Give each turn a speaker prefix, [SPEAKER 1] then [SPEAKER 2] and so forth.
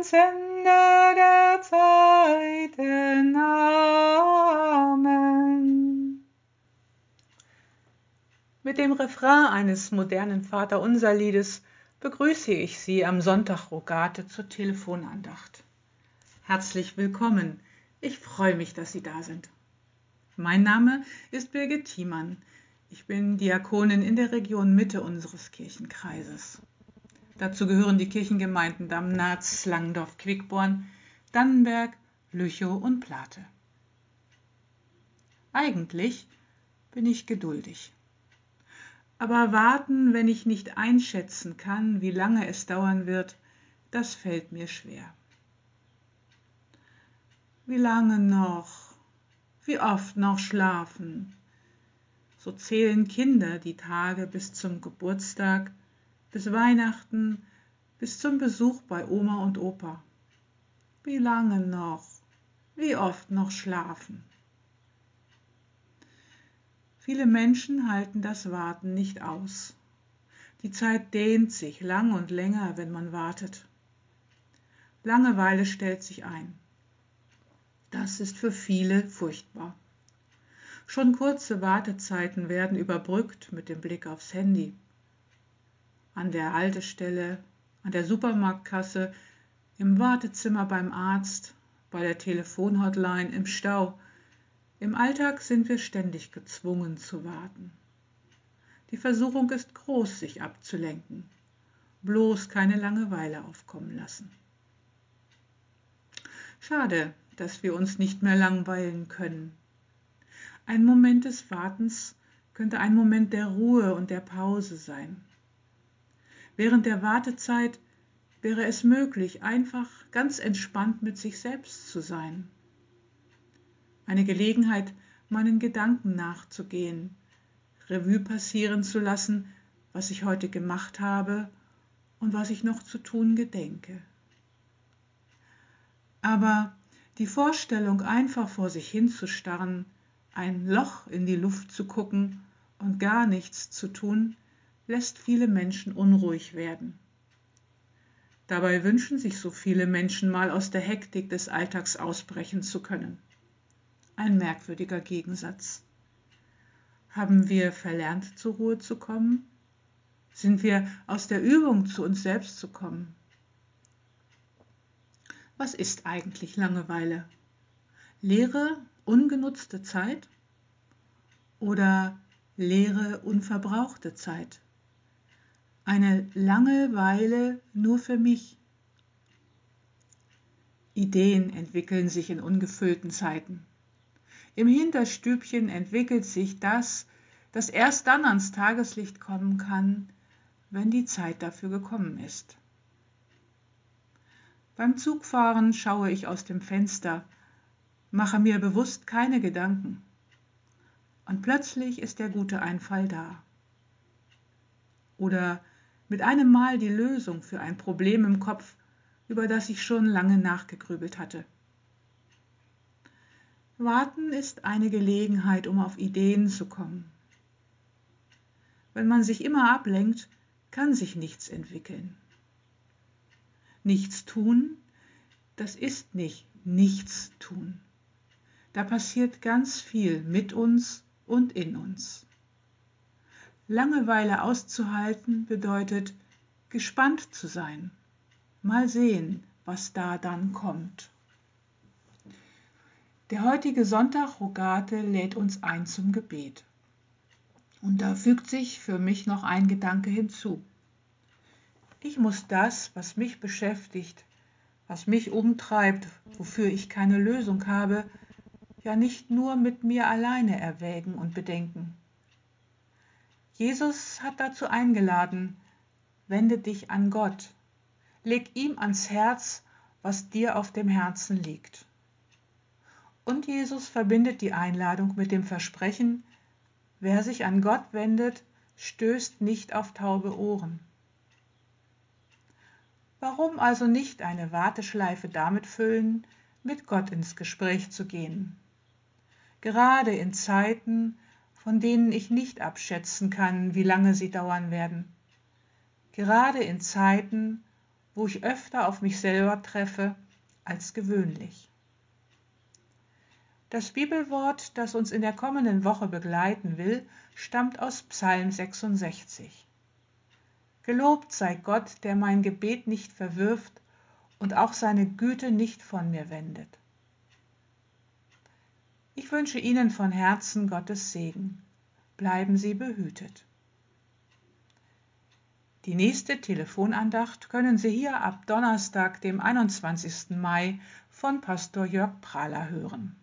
[SPEAKER 1] ans Ende der Zeiten. Amen. Mit dem Refrain eines modernen Vaterunser-Liedes begrüße ich Sie am Sonntag Rogate zur Telefonandacht. Herzlich willkommen. Ich freue mich, dass Sie da sind. Mein Name ist Birgit Thiemann. Ich bin Diakonin in der Region Mitte unseres Kirchenkreises. Dazu gehören die Kirchengemeinden Damnatz, Langdorf, Quickborn, Dannenberg, Lüchow und Plate. Eigentlich bin ich geduldig. Aber warten, wenn ich nicht einschätzen kann, wie lange es dauern wird, das fällt mir schwer. Wie lange noch? Wie oft noch schlafen? So zählen Kinder die Tage bis zum Geburtstag, bis Weihnachten, bis zum Besuch bei Oma und Opa. Wie lange noch? Wie oft noch schlafen? Viele Menschen halten das Warten nicht aus. Die Zeit dehnt sich lang und länger, wenn man wartet. Langeweile stellt sich ein. Das ist für viele furchtbar. Schon kurze Wartezeiten werden überbrückt mit dem Blick aufs Handy. An der Haltestelle, an der Supermarktkasse, im Wartezimmer beim Arzt, bei der Telefonhotline, im Stau, im Alltag sind wir ständig gezwungen zu warten. Die Versuchung ist groß, sich abzulenken. Bloß keine Langeweile aufkommen lassen. Schade, dass wir uns nicht mehr langweilen können. Ein Moment des Wartens könnte ein Moment der Ruhe und der Pause sein. Während der Wartezeit wäre es möglich, einfach ganz entspannt mit sich selbst zu sein eine Gelegenheit, meinen Gedanken nachzugehen, Revue passieren zu lassen, was ich heute gemacht habe und was ich noch zu tun gedenke. Aber die Vorstellung, einfach vor sich hinzustarren, ein Loch in die Luft zu gucken und gar nichts zu tun, lässt viele Menschen unruhig werden. Dabei wünschen sich so viele Menschen mal aus der Hektik des Alltags ausbrechen zu können ein merkwürdiger Gegensatz. Haben wir verlernt, zur Ruhe zu kommen? Sind wir aus der Übung, zu uns selbst zu kommen? Was ist eigentlich Langeweile? Leere, ungenutzte Zeit? Oder leere, unverbrauchte Zeit? Eine Langeweile nur für mich? Ideen entwickeln sich in ungefüllten Zeiten. Im Hinterstübchen entwickelt sich das, das erst dann ans Tageslicht kommen kann, wenn die Zeit dafür gekommen ist. Beim Zugfahren schaue ich aus dem Fenster, mache mir bewusst keine Gedanken. Und plötzlich ist der gute Einfall da. Oder mit einem Mal die Lösung für ein Problem im Kopf, über das ich schon lange nachgegrübelt hatte. Warten ist eine Gelegenheit, um auf Ideen zu kommen. Wenn man sich immer ablenkt, kann sich nichts entwickeln. Nichts tun, das ist nicht nichts tun. Da passiert ganz viel mit uns und in uns. Langeweile auszuhalten bedeutet, gespannt zu sein. Mal sehen, was da dann kommt. Der heutige Sonntag Rogate lädt uns ein zum Gebet. Und da fügt sich für mich noch ein Gedanke hinzu. Ich muss das, was mich beschäftigt, was mich umtreibt, wofür ich keine Lösung habe, ja nicht nur mit mir alleine erwägen und bedenken. Jesus hat dazu eingeladen, wende dich an Gott, leg ihm ans Herz, was dir auf dem Herzen liegt. Und Jesus verbindet die Einladung mit dem Versprechen, wer sich an Gott wendet, stößt nicht auf taube Ohren. Warum also nicht eine Warteschleife damit füllen, mit Gott ins Gespräch zu gehen? Gerade in Zeiten, von denen ich nicht abschätzen kann, wie lange sie dauern werden. Gerade in Zeiten, wo ich öfter auf mich selber treffe als gewöhnlich. Das Bibelwort, das uns in der kommenden Woche begleiten will, stammt aus Psalm 66. Gelobt sei Gott, der mein Gebet nicht verwirft und auch seine Güte nicht von mir wendet. Ich wünsche Ihnen von Herzen Gottes Segen. Bleiben Sie behütet. Die nächste Telefonandacht können Sie hier ab Donnerstag, dem 21. Mai von Pastor Jörg Prahler hören.